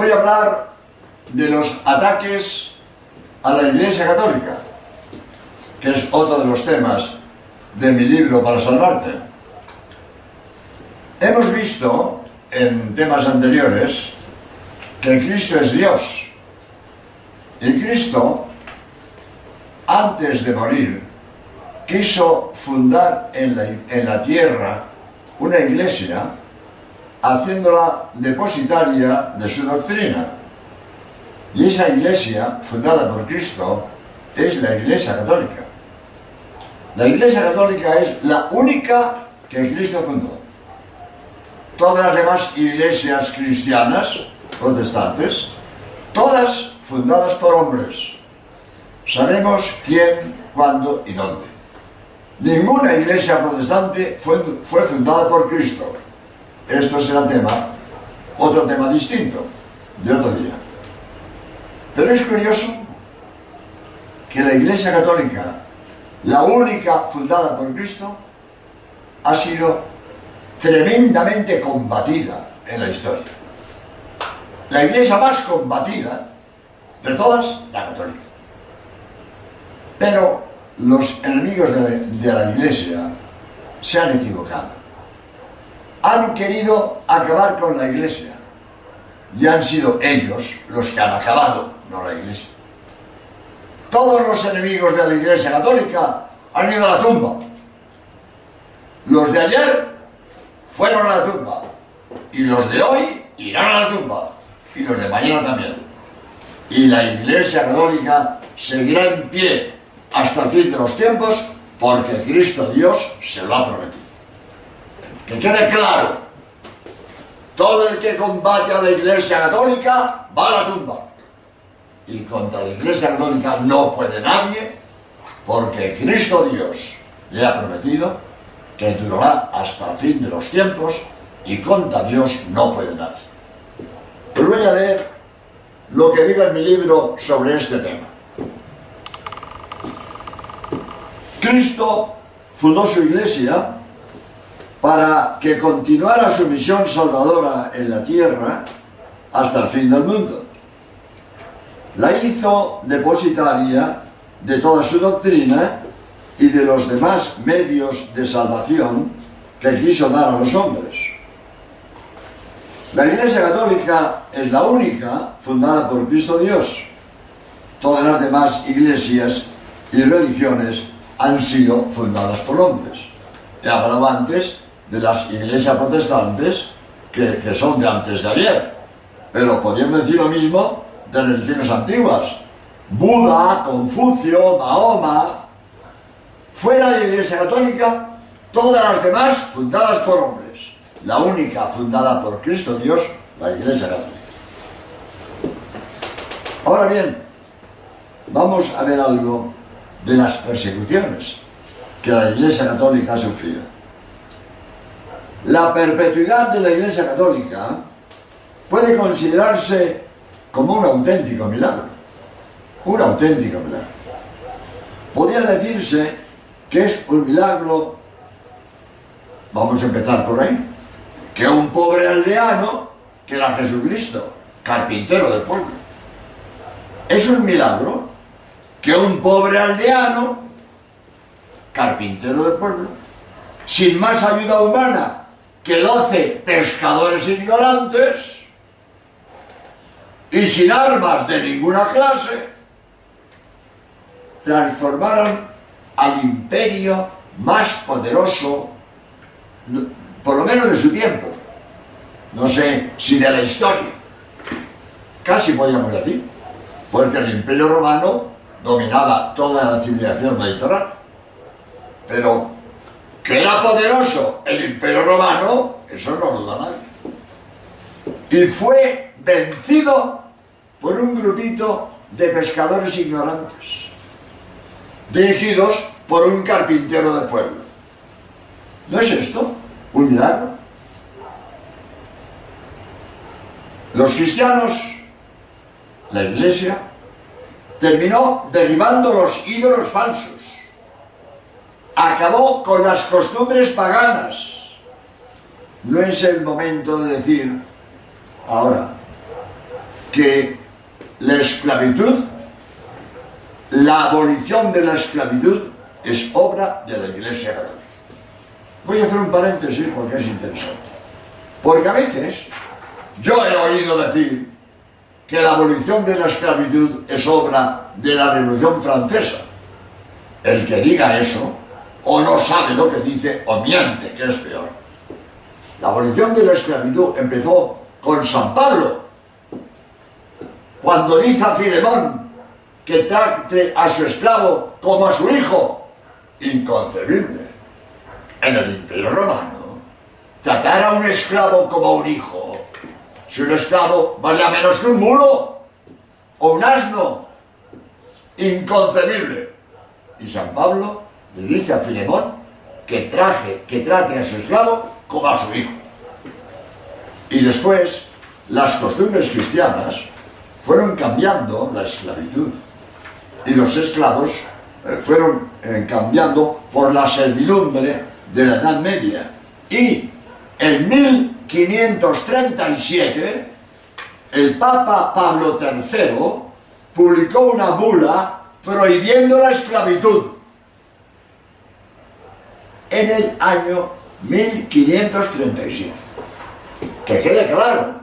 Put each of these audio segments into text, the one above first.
voy a hablar de los ataques a la Iglesia Católica, que es otro de los temas de mi libro para salvarte. Hemos visto en temas anteriores que Cristo es Dios. Y Cristo, antes de morir, quiso fundar en la, en la tierra una iglesia, haciéndola depositaria de su doctrina. Y esa iglesia, fundada por Cristo, es la Iglesia Católica. La Iglesia Católica es la única que Cristo fundó. Todas las demás iglesias cristianas, protestantes, todas fundadas por hombres. Sabemos quién, cuándo y dónde. Ninguna iglesia protestante fue, fue fundada por Cristo. Esto será tema, otro tema distinto, de otro día. Pero es curioso que la Iglesia Católica, la única fundada por Cristo, ha sido tremendamente combatida en la historia. La iglesia más combatida de todas, la católica. Pero los enemigos de de la iglesia se han equivocado. Han querido acabar con la iglesia y han sido ellos los que han acabado, no la iglesia. Todos los enemigos de la iglesia católica han ido a la tumba. Los de ayer fueron a la tumba y los de hoy irán a la tumba y los de mañana también. Y la iglesia católica seguirá en pie hasta el fin de los tiempos porque Cristo Dios se lo ha prometido. Que quede claro, todo el que combate a la iglesia católica va a la tumba. Y contra la iglesia católica no puede nadie porque Cristo Dios le ha prometido que durará hasta el fin de los tiempos y contra Dios no puede nadie. Os voy a leer lo que digo en mi libro sobre este tema. Cristo fundó su iglesia para que continuara su misión salvadora en la tierra hasta el fin del mundo. La hizo depositaria de toda su doctrina y de los demás medios de salvación que quiso dar a los hombres. La Iglesia Católica es la única fundada por Cristo Dios. Todas las demás iglesias y religiones han sido fundadas por hombres. He hablado antes de las iglesias protestantes que, que son de antes de ayer, pero podríamos decir lo mismo de religiones antiguas. Buda, Confucio, Mahoma, fuera de la Iglesia Católica, todas las demás fundadas por hombres. La única fundada por Cristo Dios, la Iglesia Católica. Ahora bien, vamos a ver algo de las persecuciones que la Iglesia Católica ha sufrido. La perpetuidad de la Iglesia Católica puede considerarse como un auténtico milagro. Un auténtico milagro. Podría decirse que es un milagro, vamos a empezar por ahí, que un pobre aldeano, que era Jesucristo, carpintero del pueblo, es un milagro que un pobre aldeano, carpintero del pueblo, sin más ayuda humana que doce pescadores ignorantes y sin armas de ninguna clase, transformaron al imperio más poderoso, por lo menos de su tiempo, no sé si de la historia, casi podríamos decir, porque el imperio romano dominaba toda la civilización mediterránea, pero que era poderoso el imperio romano, eso no lo duda nadie. Y fue vencido por un grupito de pescadores ignorantes, dirigidos por un carpintero de pueblo. ¿No es esto un milagro? Los cristianos, la iglesia, terminó derribando los ídolos falsos acabó con las costumbres paganas. No es el momento de decir, ahora, que la esclavitud, la abolición de la esclavitud es obra de la Iglesia Católica. Voy a hacer un paréntesis porque es interesante. Porque a veces yo he oído decir que la abolición de la esclavitud es obra de la Revolución Francesa. El que diga eso o no sabe lo que dice o miente, que es peor. La abolición de la esclavitud empezó con San Pablo, cuando dice a Filemón que trate a su esclavo como a su hijo, inconcebible. En el Imperio Romano, tratar a un esclavo como a un hijo, si un esclavo valía menos que un mulo o un asno, inconcebible. Y San Pablo le dice a Filemón que, traje, que trate a su esclavo como a su hijo. Y después, las costumbres cristianas fueron cambiando la esclavitud. Y los esclavos eh, fueron eh, cambiando por la servidumbre de la Edad Media. Y en 1537, el Papa Pablo III publicó una bula prohibiendo la esclavitud en el año 1537. Que quede claro,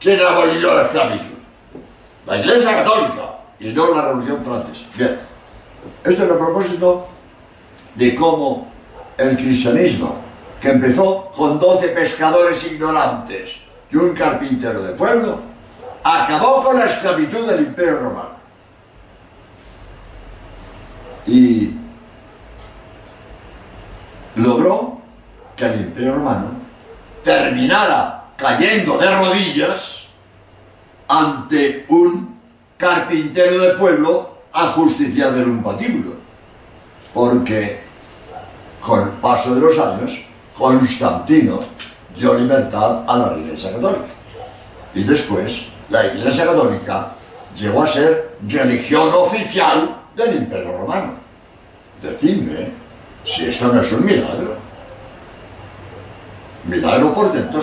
¿quién abolió la esclavitud? La Iglesia Católica y no la Revolución Francesa. Bien, esto es a propósito de cómo el cristianismo, que empezó con 12 pescadores ignorantes y un carpintero de pueblo, acabó con la esclavitud del Imperio Romano. Y logró que el Imperio Romano terminara cayendo de rodillas ante un carpintero de pueblo ajusticiado en un patíbulo. Porque con el paso de los años, Constantino dio libertad a la Iglesia Católica. Y después, la Iglesia Católica llegó a ser religión oficial del Imperio Romano. Decidme si esto no es un milagro. Milagro por dentro.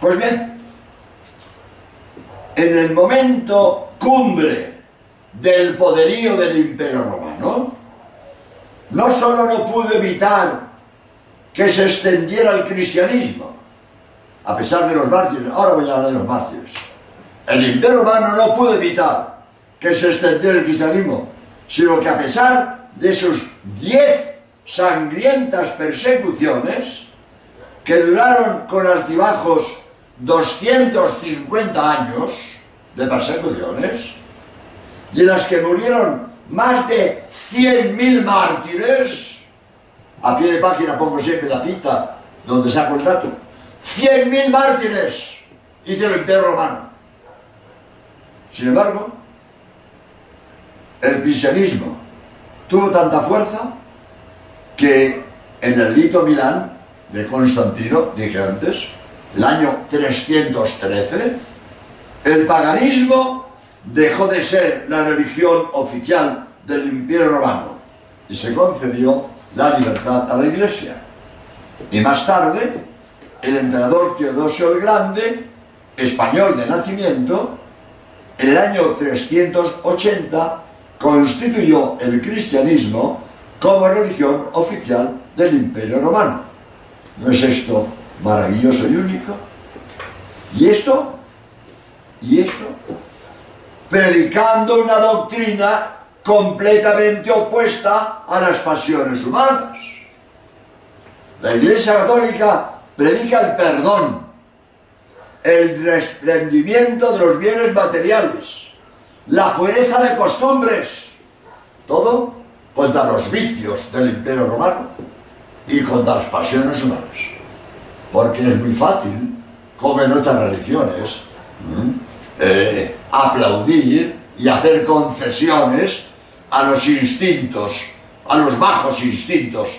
Pues bien, en el momento cumbre del poderío del Imperio Romano, no solo no pudo evitar que se extendiera el cristianismo, a pesar de los mártires, ahora voy a hablar de los mártires, el Imperio Romano no pudo evitar que se extendiera el cristianismo, sino que a pesar de sus diez sangrientas persecuciones, que duraron con altibajos 250 años de persecuciones, y en las que murieron más de 100.000 mártires, a pie de página pongo siempre la cita donde saco el dato, 100.000 mártires y el Imperio Romano. Sin embargo, el cristianismo tuvo tanta fuerza que en el Lito Milán de Constantino, dije antes, el año 313, el paganismo dejó de ser la religión oficial del Imperio Romano y se concedió la libertad a la Iglesia. Y más tarde, el emperador Teodosio el Grande, español de nacimiento, en el año 380 constituyó el cristianismo como religión oficial del Imperio Romano. ¿No es esto maravilloso y único? ¿Y esto? ¿Y esto? Predicando una doctrina completamente opuesta a las pasiones humanas. La Iglesia Católica predica el perdón, el desprendimiento de los bienes materiales, la pureza de costumbres, todo contra los vicios del Imperio Romano y contra las pasiones humanas. Porque es muy fácil, como en otras religiones, eh, aplaudir y hacer concesiones a los instintos, a los bajos instintos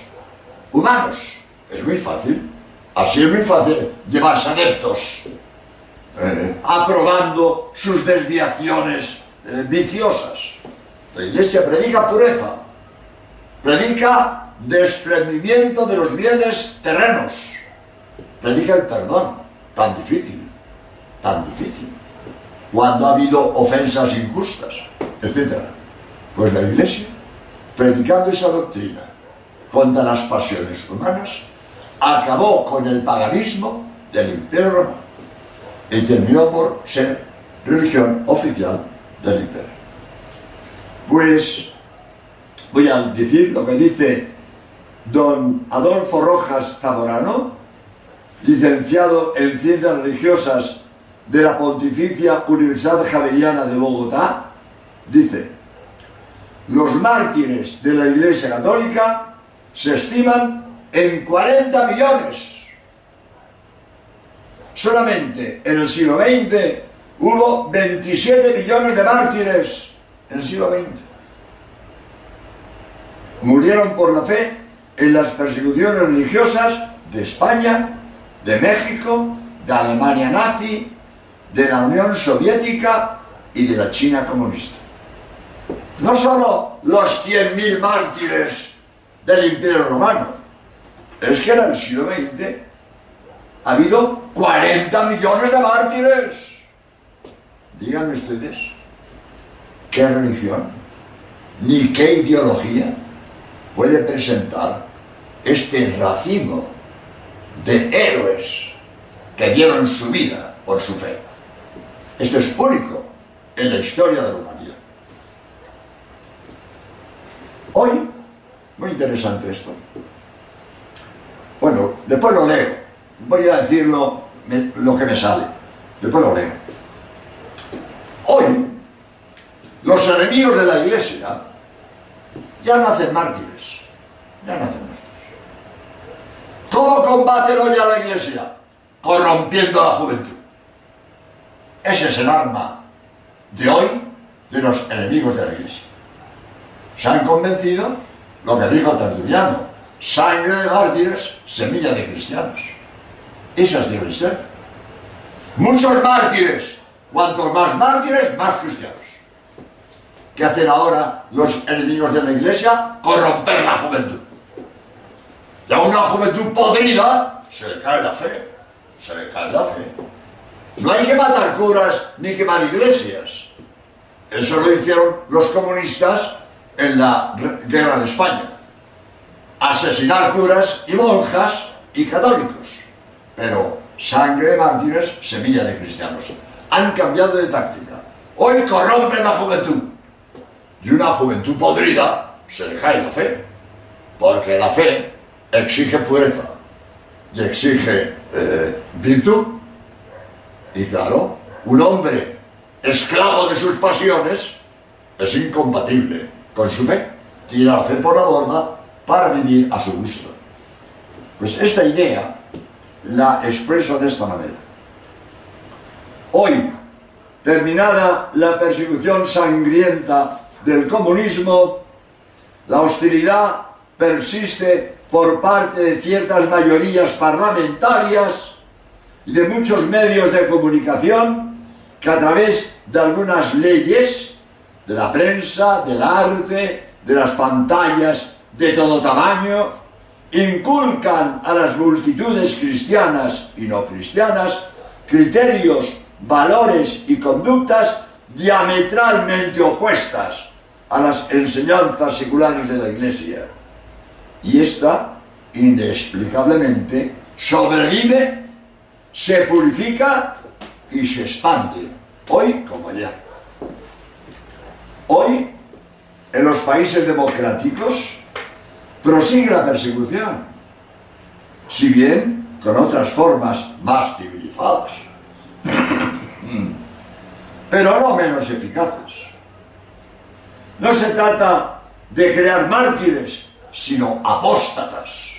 humanos. Es muy fácil. Así es muy fácil llevarse adeptos eh, aprobando sus desviaciones eh, viciosas. La iglesia predica pureza, predica desprendimiento de los bienes terrenos, predica el perdón, tan difícil, tan difícil. cuando ha habido ofensas injustas, etc. Pues la Iglesia, predicando esa doctrina contra las pasiones humanas, acabó con el paganismo del Imperio Romano y terminó por ser religión oficial del Imperio. Pues voy a decir lo que dice don Adolfo Rojas Zamorano, licenciado en Ciencias Religiosas de la Pontificia Universidad Javeriana de Bogotá, dice, los mártires de la Iglesia Católica se estiman en 40 millones. Solamente en el siglo XX hubo 27 millones de mártires en el siglo XX. Murieron por la fe en las persecuciones religiosas de España, de México, de Alemania nazi, de la Unión Soviética y de la China comunista. No solo los 100.000 mártires del Imperio Romano, es que en el siglo XX ha habido 40 millones de mártires. Díganme ustedes, ¿qué religión ni qué ideología puede presentar este racimo de héroes que dieron su vida por su fe? Esto es único en la historia de la humanidad. Hoy, muy interesante esto. Bueno, después lo leo. Voy a decirlo lo que me sale. Después lo leo. Hoy, los enemigos de la iglesia ya no hacen mártires. Ya no hacen mártires. ¿Cómo combate hoy a la iglesia? Corrompiendo a la juventud. Ese es el arma de hoy de los enemigos de la iglesia. Se han convencido lo que dijo Tertuliano, sangre de mártires, semilla de cristianos. Esas deben ser. Muchos mártires, cuantos más mártires, más cristianos. ¿Qué hacen ahora los enemigos de la iglesia? Corromper la juventud. Y a una juventud podrida se le cae la fe. Se le cae la fe. No hay que matar curas ni quemar iglesias. Eso lo hicieron los comunistas en la guerra de España. Asesinar curas y monjas y católicos. Pero sangre de mártires, semilla de cristianos. Han cambiado de táctica. Hoy corrompen la juventud. Y una juventud podrida se le cae la fe. Porque la fe exige pureza y exige eh, virtud y claro, un hombre esclavo de sus pasiones es incompatible con su fe. Tira la fe por la borda para vivir a su gusto. Pues esta idea la expreso de esta manera. Hoy, terminada la persecución sangrienta del comunismo, la hostilidad persiste por parte de ciertas mayorías parlamentarias y de muchos medios de comunicación que a través de algunas leyes, de la prensa, del arte, de las pantallas de todo tamaño, inculcan a las multitudes cristianas y no cristianas criterios, valores y conductas diametralmente opuestas a las enseñanzas seculares de la Iglesia. Y esta, inexplicablemente, sobrevive se purifica y se expande, hoy como allá. Hoy, en los países democráticos, prosigue la persecución, si bien con otras formas más civilizadas, pero no menos eficaces. No se trata de crear mártires, sino apóstatas.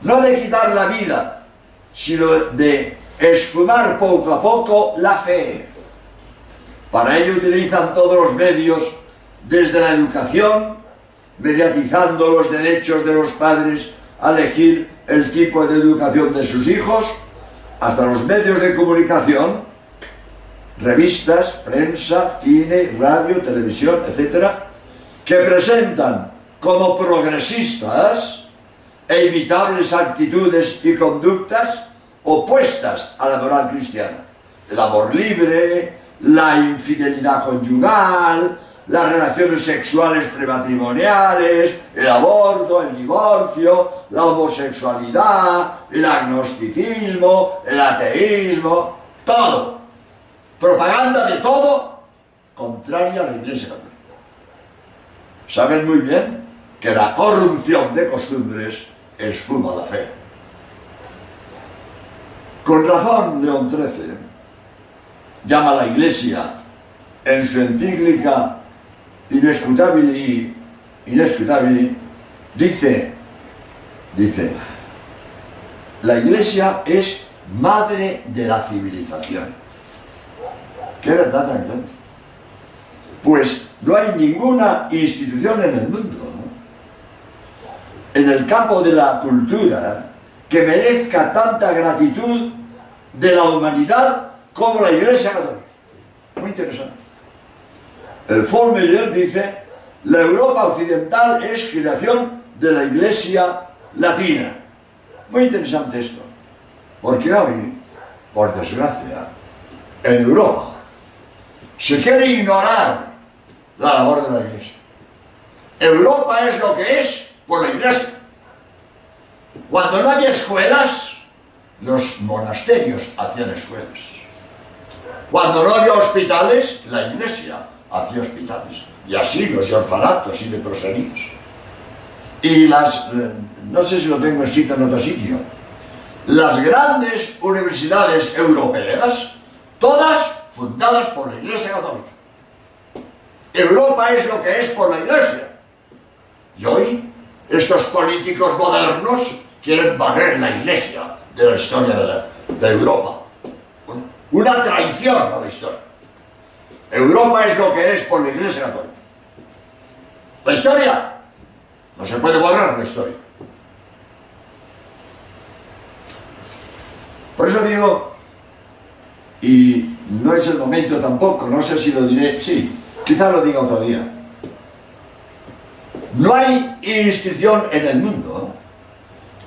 No de quitar la vida, sino de esfumar poco a poco la fe. Para ello utilizan todos los medios, desde la educación, mediatizando los derechos de los padres a elegir el tipo de educación de sus hijos, hasta los medios de comunicación, revistas, prensa, cine, radio, televisión, etcétera, que presentan como progresistas e imitables actitudes y conductas opuestas a la moral cristiana. el amor libre, la infidelidad conyugal, las relaciones sexuales prematrimoniales, el aborto, el divorcio, la homosexualidad, el agnosticismo, el ateísmo, todo. Propaganda de todo contraria a la Iglesia Católica. Saben muy bien que la corrupción de costumbres es fuma la fe. Con razón, León XIII llama a la Iglesia en su encíclica Inescrutabili, Inescrutabili, dice, dice, la Iglesia es madre de la civilización. ¿Qué verdad tan grande? Pues no hay ninguna institución en el mundo, en el campo de la cultura, que merezca tanta gratitud de la humanidad como la Iglesia Católica. Muy interesante. El Formeyer dice, la Europa occidental es creación de la Iglesia latina. Muy interesante esto, porque hoy, por desgracia, en Europa se quiere ignorar la labor de la Iglesia. Europa es lo que es por la Iglesia. Cuando no había escuelas, los monasterios hacían escuelas. Cuando no había hospitales, la Iglesia hacía hospitales. Y asilos y orfanatos y leproserías. Y las, eh, no sé si lo tengo escrito en otro sitio, las grandes universidades europeas, todas fundadas por la Iglesia Católica. Europa es lo que es por la Iglesia. Y hoy estos políticos modernos quieren barrer la Iglesia de la historia de, de Europa. Una traición a la historia. Europa es lo que es por la Iglesia Católica. La historia. No se puede borrar la historia. Por eso digo, y no es el momento tampoco, no sé si lo diré, sí, quizá lo diga otro día. No hay institución en el mundo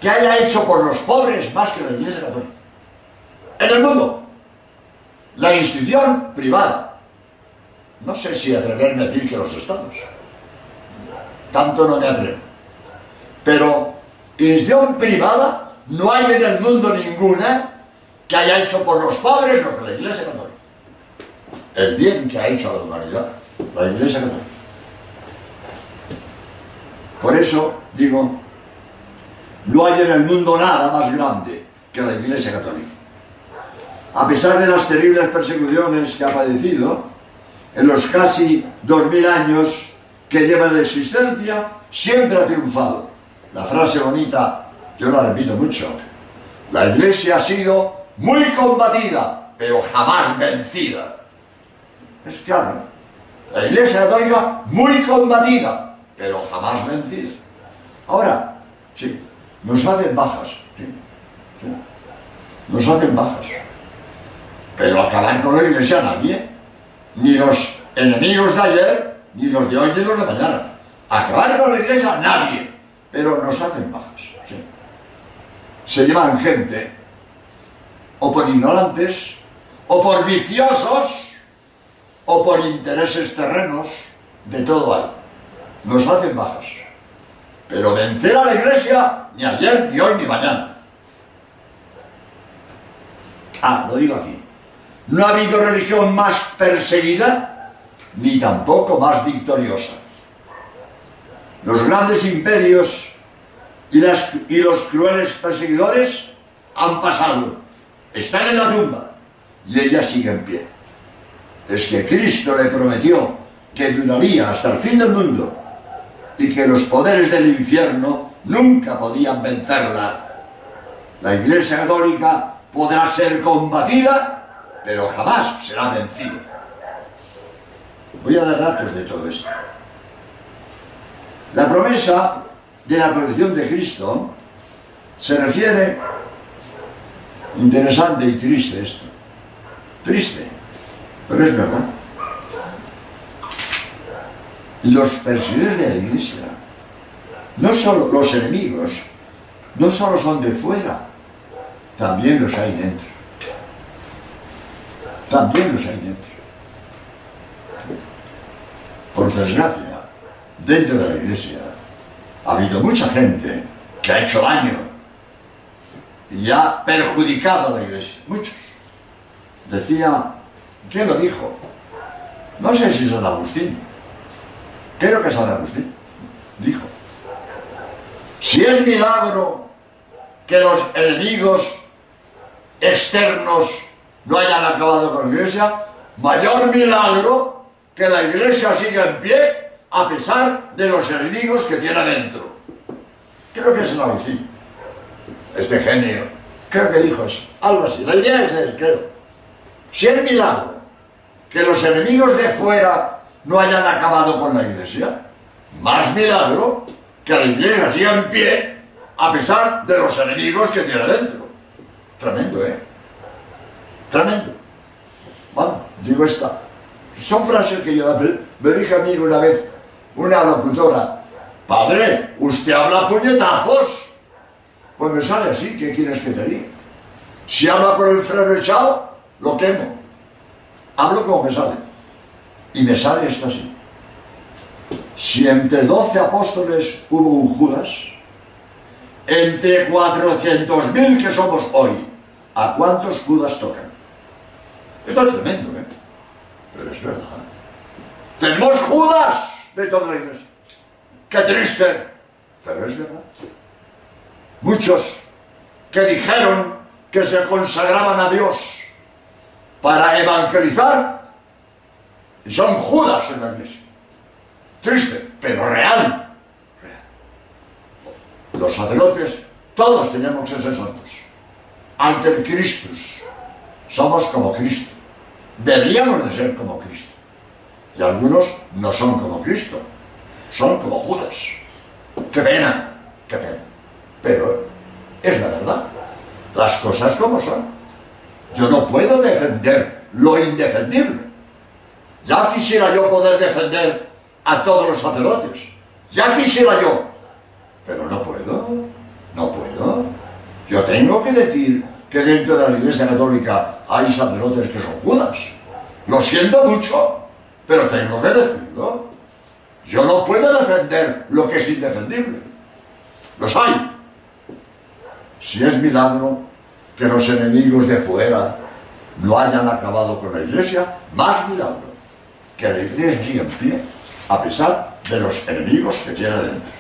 que haya hecho por los pobres más que la Iglesia Católica. En el mundo. La institución privada no sé si atreverme a decir que los estados. Tanto no me atrevo. Pero institución privada no hay en el mundo ninguna que haya hecho por los padres lo que la Iglesia Católica. El bien que ha hecho a la humanidad, la Iglesia Católica. Por eso digo, no hay en el mundo nada más grande que la Iglesia Católica. A pesar de las terribles persecuciones que ha padecido, en los casi dos mil años que lleva de existencia, siempre ha triunfado. La frase bonita, yo la repito mucho, la iglesia ha sido muy combatida, pero jamás vencida. Es claro, la iglesia católica muy combatida, pero jamás vencida. Ahora, sí, nos hacen bajas, sí, sí. nos hacen bajas, pero acabar con la iglesia nadie ni los enemigos de ayer, ni los de hoy, ni los de mañana. Acabar con la iglesia, nadie. Pero nos hacen bajas. Se llevan gente, o por ignorantes, o por viciosos, o por intereses terrenos, de todo hay. Nos hacen bajas. Pero vencer a la iglesia, ni ayer, ni hoy, ni mañana. Ah, lo digo aquí. No ha habido religión más perseguida ni tampoco más victoriosa. Los grandes imperios y, los crueles perseguidores han pasado, están en la tumba y ella sigue en pie. Es que Cristo le prometió que duraría hasta el fin del mundo y que los poderes del infierno nunca podían vencerla. La Iglesia Católica podrá ser combatida pero jamás será vencido. Voy a dar datos de todo esto. La promesa de la protección de Cristo se refiere, interesante y triste esto, triste, pero es verdad. Los perseguidores de la iglesia, no solo los enemigos, no solo son de fuera, también los hay dentro. También los hay dentro. Por desgracia, dentro de la iglesia ha habido mucha gente que ha hecho daño y ha perjudicado a la iglesia. Muchos. Decía, ¿quién lo dijo? No sé si es San Agustín. Creo que San Agustín. Dijo, si es milagro que los enemigos externos no hayan acabado con la iglesia, mayor milagro que la iglesia siga en pie a pesar de los enemigos que tiene adentro. Creo que es San Agustín, este genio. Creo que dijo eso, algo así. La idea es de él, creo. Si es milagro que los enemigos de fuera no hayan acabado con la iglesia, más milagro que la iglesia siga en pie a pesar de los enemigos que tiene adentro. Tremendo, ¿eh? Tremendo. Bueno, digo esta. Son frases que yo me dije a mí una vez, una locutora, padre, usted habla puñetazos. Pues me sale así, ¿qué quieres que te diga? Si habla con el freno echado, lo quemo. Hablo como me sale. Y me sale esto así. Si entre doce apóstoles hubo un Judas, entre 400.000 que somos hoy, ¿a cuántos Judas tocan? Esto es tremendo, ¿eh? Pero es verdad. Tenemos Judas de toda la iglesia. Qué triste, pero es verdad. Muchos que dijeron que se consagraban a Dios para evangelizar y son Judas en la iglesia. Triste, pero real. Los sacerdotes, todos tenemos que ser santos. Ante el Cristo. Somos como Cristo. Deberíamos de ser como Cristo. Y algunos no son como Cristo. Son como Judas. Qué pena, qué pena. Pero es la verdad. Las cosas como son. Yo no puedo defender lo indefendible. Ya quisiera yo poder defender a todos los sacerdotes. Ya quisiera yo. Pero no puedo. No puedo. Yo tengo que decir que dentro de la Iglesia Católica hay sacerdotes que son judas. Lo siento mucho, pero tengo que decirlo. Yo no puedo defender lo que es indefendible. Los hay. Si es milagro que los enemigos de fuera no hayan acabado con la iglesia, más milagro que la iglesia siga en pie a pesar de los enemigos que tiene dentro.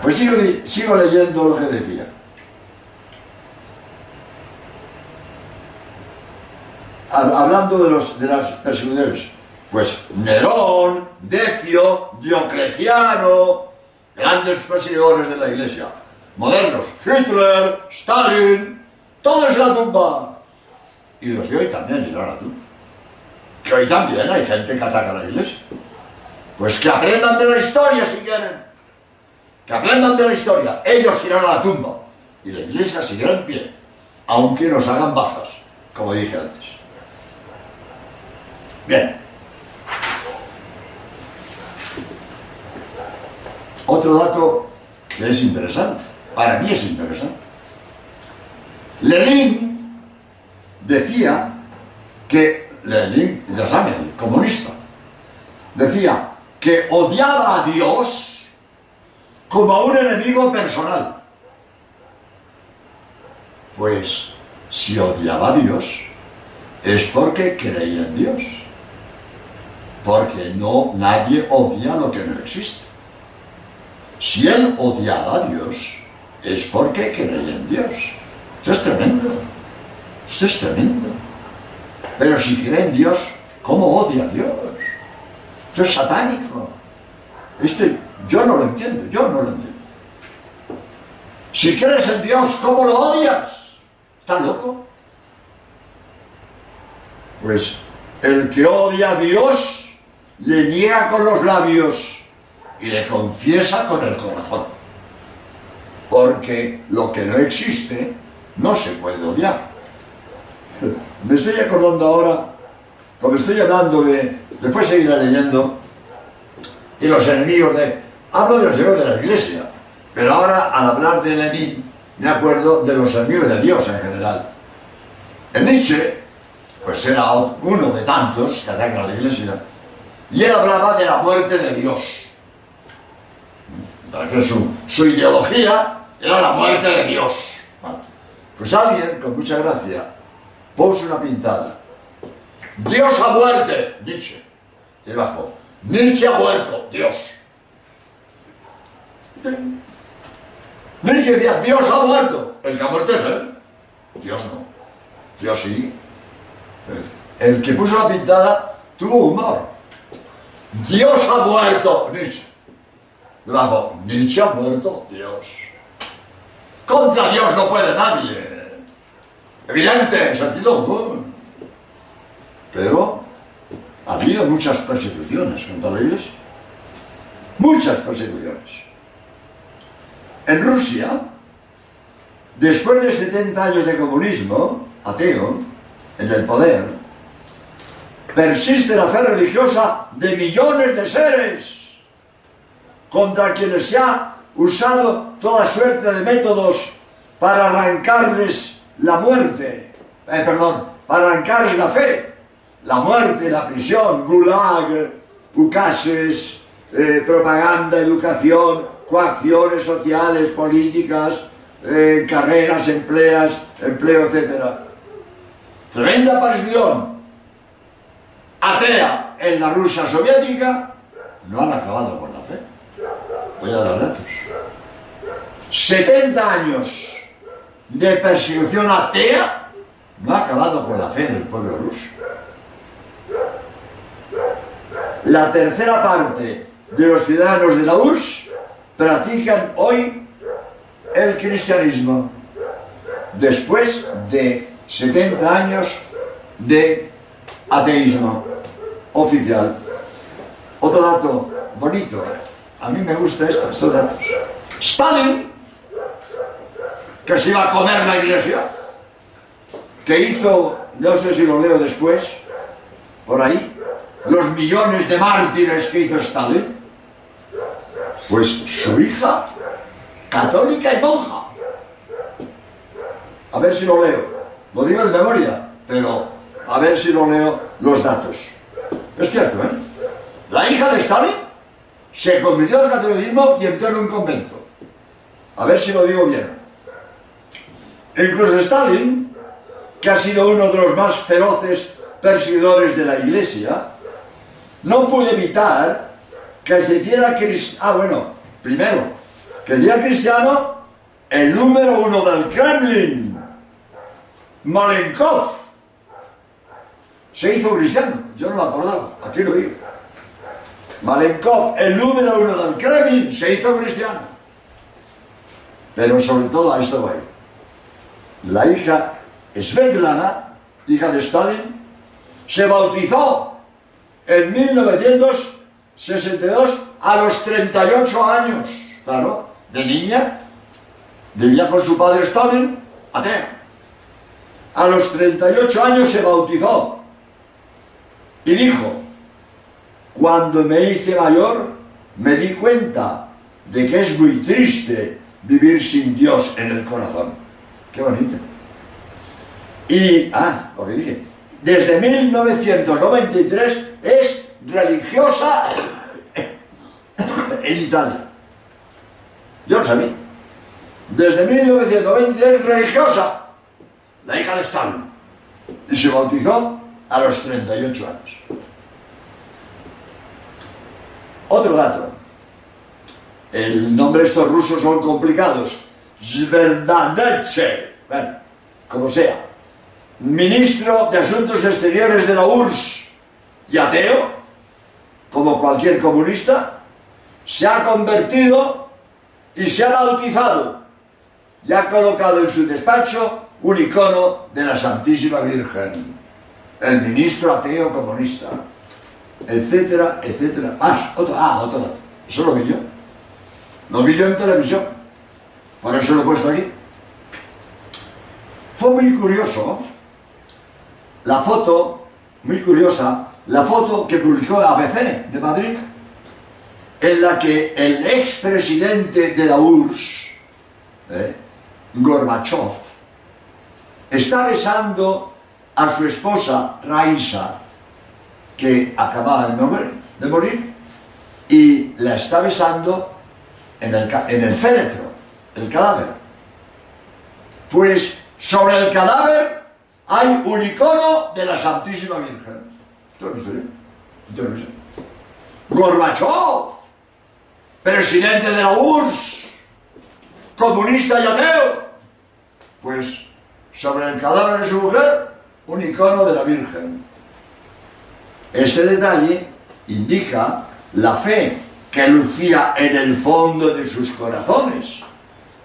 Pues sigo leyendo lo que decía. Hablando de los de las persecuciones, pues Nerón, Decio, Diocleciano, grandes perseguidores de la iglesia, modernos, Hitler, Stalin, todo es la tumba. Y los de hoy también irán a la tumba. Que hoy también hay gente que ataca a la iglesia. Pues que aprendan de la historia si quieren. Que aprendan de la historia. Ellos irán a la tumba. Y la iglesia seguirá en pie. Aunque nos hagan bajas, como dije antes. Bien. Otro dato que es interesante. Para mí es interesante. Lenin decía que Lenin, ya saben, comunista, decía que odiaba a Dios como a un enemigo personal. Pues si odiaba a Dios es porque creía en Dios. Porque no nadie odia lo que no existe. Si él odiaba a Dios es porque creía en Dios. Esto es tremendo. Esto es tremendo. Pero si cree en Dios, ¿cómo odia a Dios? Esto es satánico. Esto yo no lo entiendo, yo no lo entiendo. Si crees en Dios, ¿cómo lo odias? ¿Estás loco? Pues el que odia a Dios le niega con los labios y le confiesa con el corazón. Porque lo que no existe no se puede odiar. Me estoy acordando ahora, como estoy hablando de, después seguiré leyendo, y los enemigos de, hablo de los enemigos de la iglesia, pero ahora al hablar de Lenin me acuerdo de los enemigos de Dios en general. En Nietzsche, pues era uno de tantos que atacan la iglesia, y él hablaba de la muerte de Dios. Porque su, su ideología era la muerte de Dios. Pues alguien, con mucha gracia, puso una pintada. Dios ha muerto, Nietzsche. Y debajo, Nietzsche ha muerto, Dios. Nietzsche decía, Dios ha muerto. El que ha muerto es él. Dios no. Dios sí. El que puso la pintada tuvo humor. Dios ha muerto, Nietzsche. Debajo, Nietzsche ha muerto, Dios. Contra Dios no puede nadie. Evidente, sentido común. Pero ha habido muchas persecuciones contra la iglesia. Muchas persecuciones. En Rusia, después de 70 años de comunismo ateo en el poder, persiste la fe religiosa de millones de seres contra quienes se ha usado toda suerte de métodos para arrancarles la muerte, eh, perdón, para arrancarles la fe, la muerte, la prisión, gulag, ucases, eh, propaganda, educación, coacciones sociales, políticas, eh, carreras, empleas, empleo, etc. Tremenda pasión atea en la Rusia soviética, no han acabado con la fe. Voy a dar datos. 70 años de persecución atea no ha acabado con la fe del pueblo ruso. La tercera parte de los ciudadanos de la URSS practican hoy el cristianismo después de 70 años de ateísmo oficial. Otro dato bonito, a mí me gusta esto, estos datos. Stalin, que se iba a comer la iglesia, que hizo, no sé si lo leo después, por ahí, los millones de mártires que hizo Stalin, pues su hija, católica y monja. A ver si lo leo. Lo digo de memoria, pero a ver si lo leo los datos. Es cierto, ¿eh? La hija de Stalin se convirtió al catolicismo y entró en un convento. A ver si lo digo bien. Incluso Stalin, que ha sido uno de los más feroces perseguidores de la iglesia, no pudo evitar que se hiciera cristiano. Ah, bueno, primero, que día cristiano, el número uno del Kremlin, Malenkov, se hizo cristiano. Yo no lo acordaba, aquí lo digo. Malenkov, el número uno del Kremlin, se hizo cristiano. Pero sobre todo a esto voy. La hija Svetlana, hija de Stalin, se bautizó en 1900 62 a los 38 años. Claro, de niña, vivía con su padre Stalin, atea. A los 38 años se bautizó y dijo, cuando me hice mayor, me di cuenta de que es muy triste vivir sin Dios en el corazón. Qué bonito. Y, ah, lo que dije, desde 1993 es religiosa en Italia. Yo lo sabía. Desde 1920 es religiosa, la hija de Stalin, y se bautizó a los 38 años. Otro dato. El nombre de estos rusos son complicados. Zverdanetse, bueno, como sea. Ministro de Asuntos Exteriores de la URSS y ateo, como cualquier comunista, se ha convertido y se ha bautizado y ha colocado en su despacho un icono de la Santísima Virgen, el ministro ateo comunista, etcétera, etcétera. Más, otro, ah, otro dato. Eso lo vi yo. Lo vi yo en televisión. Por eso lo he puesto aquí. Fue muy curioso la foto, muy curiosa, la foto que publicó ABC de Madrid, en la que el expresidente de la URSS, eh, Gorbachev, está besando a su esposa Raisa, que acababa de morir, y la está besando en el, en el féretro, el cadáver. Pues sobre el cadáver hay un icono de la Santísima Virgen. ¿Esto lo visto, Gorbachev, presidente de la URSS, comunista y ateo. Pues sobre el cadáver de su mujer, un icono de la Virgen. Ese detalle indica la fe que lucía en el fondo de sus corazones,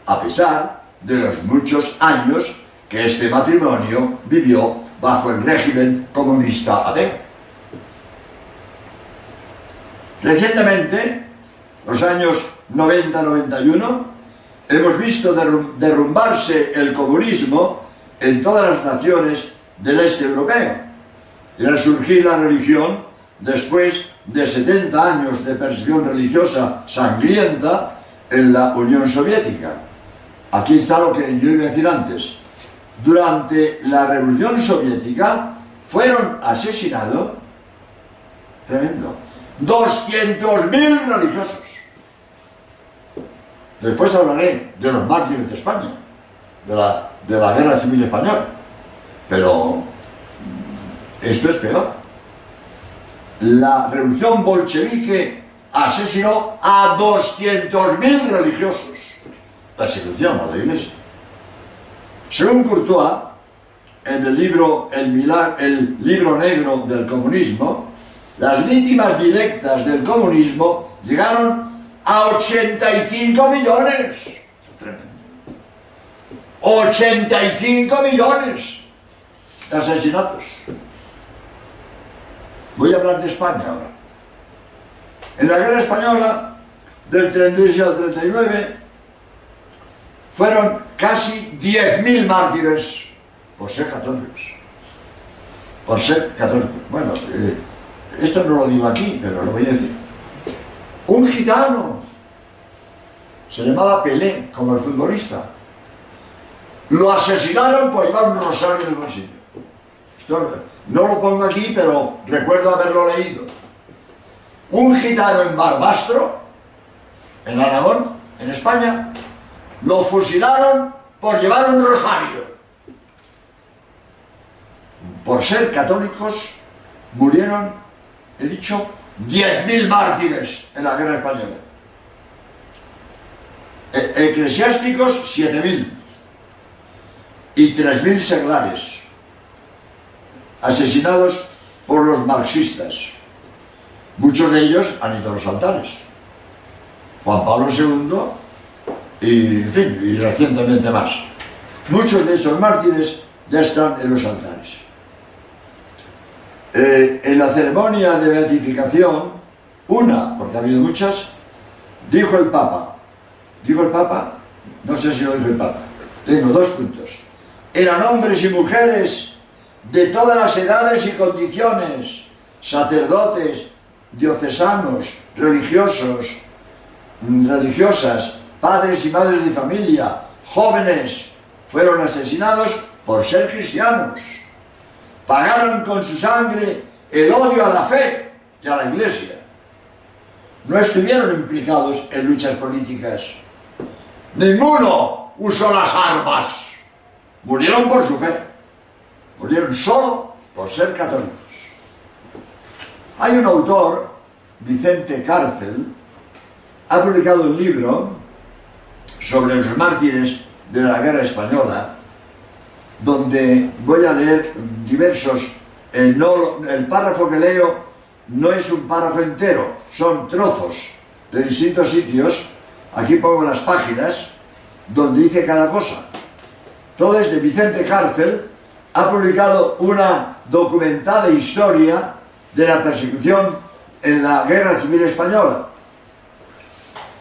a pesar de los muchos años que este matrimonio vivió bajo el régimen comunista ateo. Recientemente, los años 90-91, hemos visto derrumbarse el comunismo en todas las naciones del este europeo y resurgir la religión después de 70 años de persecución religiosa sangrienta en la Unión Soviética. Aquí está lo que yo iba a decir antes. Durante la Revolución Soviética fueron asesinados, tremendo, 200.000 religiosos. Después hablaré de los mártires de España, de la, de la Guerra Civil Española. Pero esto es peor. La revolución bolchevique asesinó a 200.000 religiosos. Persecución a la iglesia. Según Courtois, en el libro el, libro negro del comunismo, las víctimas directas del comunismo llegaron a 85 millones. Tremendo. 85 millones asesinatos. Voy a hablar de España ahora. En la guerra española, del 36 al 39, fueron casi 10.000 mártires por ser católicos. Por ser católicos. Bueno, eh, esto no lo digo aquí, pero lo voy a decir. Un gitano, se llamaba Pelé, como el futbolista, lo asesinaron por llevar un rosario en el bolsillo. No lo pongo aquí, pero recuerdo haberlo leído. Un gitano en Barbastro, en Aragón, en España, lo fusilaron por llevar un rosario. Por ser católicos, murieron, he dicho, 10.000 mártires en la guerra española. E eclesiásticos, 7.000. Y 3.000 seglares, asesinados por los marxistas. Muchos de ellos han ido a los altares. Juan Pablo II y, en fin, y recientemente más. Muchos de estos mártires ya están en los altares. Eh, en la ceremonia de beatificación, una, porque ha habido muchas, dijo el Papa, dijo el Papa, no sé si lo dijo el Papa, tengo dos puntos, eran hombres y mujeres de todas las edades y condiciones, sacerdotes, diocesanos, religiosos, religiosas, padres y madres de familia, jóvenes, fueron asesinados por ser cristianos. Pagaron con su sangre el odio a la fe y a la iglesia. No estuvieron implicados en luchas políticas. Ninguno usó las armas. Murieron por su fe. Murieron solo por ser católicos. Hay un autor, Vicente Cárcel, ha publicado un libro sobre los mártires de la guerra española, donde voy a leer diversos, el, párrafo que leo no es un párrafo entero, son trozos de distintos sitios, aquí pongo las páginas, donde dice cada cosa. Todo es de Vicente Cárcel, ha publicado una documentada historia de la persecución en la Guerra Civil Española.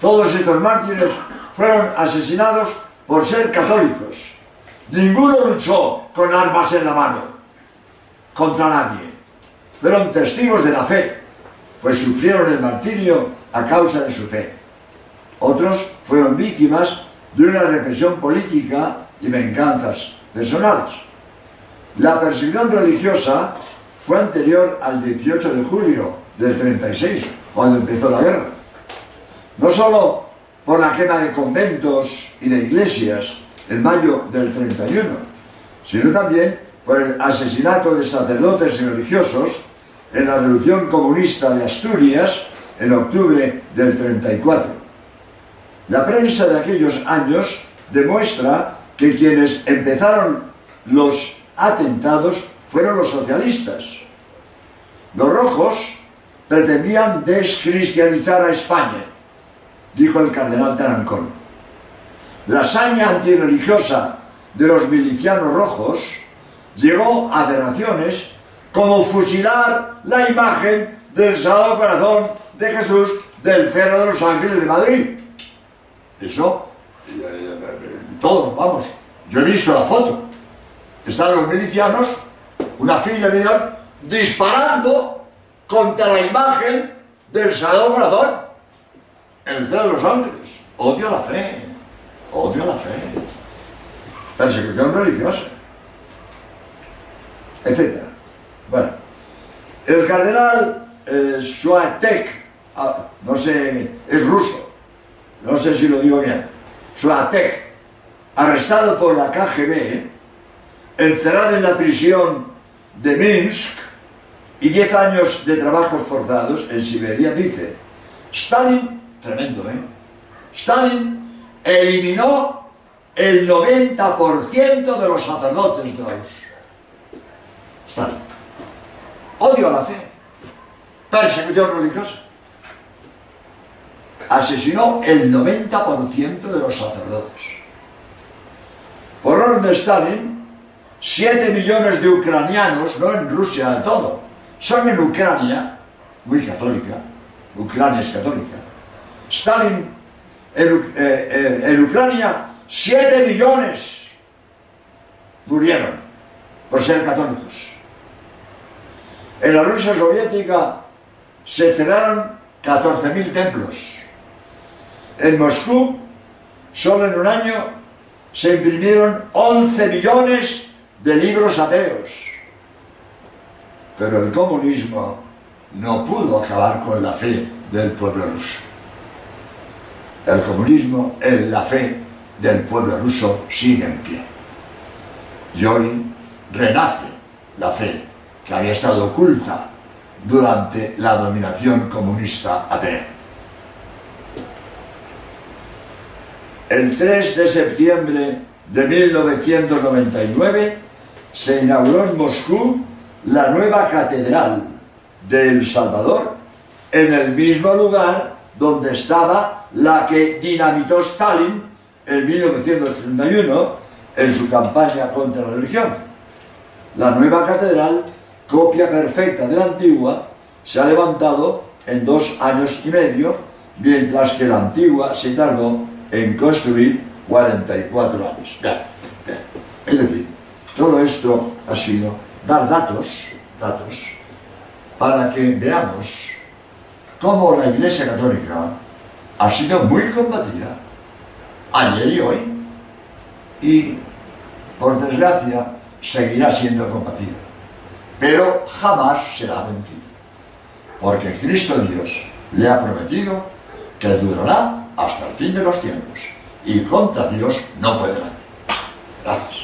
Todos estos mártires fueron asesinados por ser católicos. Ninguno luchó con armas en la mano contra nadie. Fueron testigos de la fe, pues sufrieron el martirio a causa de su fe. Otros fueron víctimas de una represión política y venganzas personales. La persecución religiosa fue anterior al 18 de julio del 36, cuando empezó la guerra. No solo por la quema de conventos y de iglesias en mayo del 31, sino también por el asesinato de sacerdotes y religiosos en la Revolución Comunista de Asturias en octubre del 34. La prensa de aquellos años demuestra que quienes empezaron los atentados fueron los socialistas. Los rojos pretendían descristianizar a España, dijo el cardenal Tarancón. La hazaña antirreligiosa de los milicianos rojos llegó a aberraciones como fusilar la imagen del Sagrado Corazón de Jesús del Cerro de los Ángeles de Madrid. Eso, eh, eh, todos, vamos, yo he visto la foto. Están los milicianos, una fila de disparando contra la imagen del Sagrado Corazón, el Cerro de los Ángeles. Odio la fe, odio la fe. Persecución religiosa, etc. Bueno, el cardenal eh, ah, no sé, es ruso, no sé si lo digo bien, Swatek, arrestado por la KGB, encerrado en la prisión de Minsk y 10 años de trabajos forzados en Siberia, dice, Stalin, tremendo, ¿eh? Stalin eliminó el 90% de los sacerdotes de la Stalin. Odio a la fe. Persecución religiosa. Asesinó el 90% de los sacerdotes. Por orden de Stalin, 7 millones de ucranianos, no en Rusia de todo, son en Ucrania, muy católica, Ucrania es católica. Stalin, en, eh, eh, Ucrania, 7 millones murieron por ser católicos. En la Rusia soviética se cerraron 14.000 templos. En Moscú, solo en un año, se imprimieron 11 millones de libros ateos. Pero el comunismo no pudo acabar con la fe del pueblo ruso. El comunismo, la fe del pueblo ruso sigue en pie. Y hoy renace la fe que había estado oculta durante la dominación comunista atea. El 3 de septiembre de 1999 se inauguró en Moscú la nueva catedral de El Salvador, en el mismo lugar donde estaba la que dinamitó Stalin en 1931 en su campaña contra la religión. La nueva catedral copia perfecta de la antigua, se ha levantado en dos años y medio, mientras que la antigua se tardó en construir 44 años. Es decir, todo esto ha sido dar datos, datos, para que veamos cómo la Iglesia Católica ha sido muy combatida ayer y hoy, y por desgracia seguirá siendo combatida pero jamás será vencido. Porque Cristo Dios le ha prometido que durará hasta el fin de los tiempos. Y contra Dios no puede nadie. Gracias.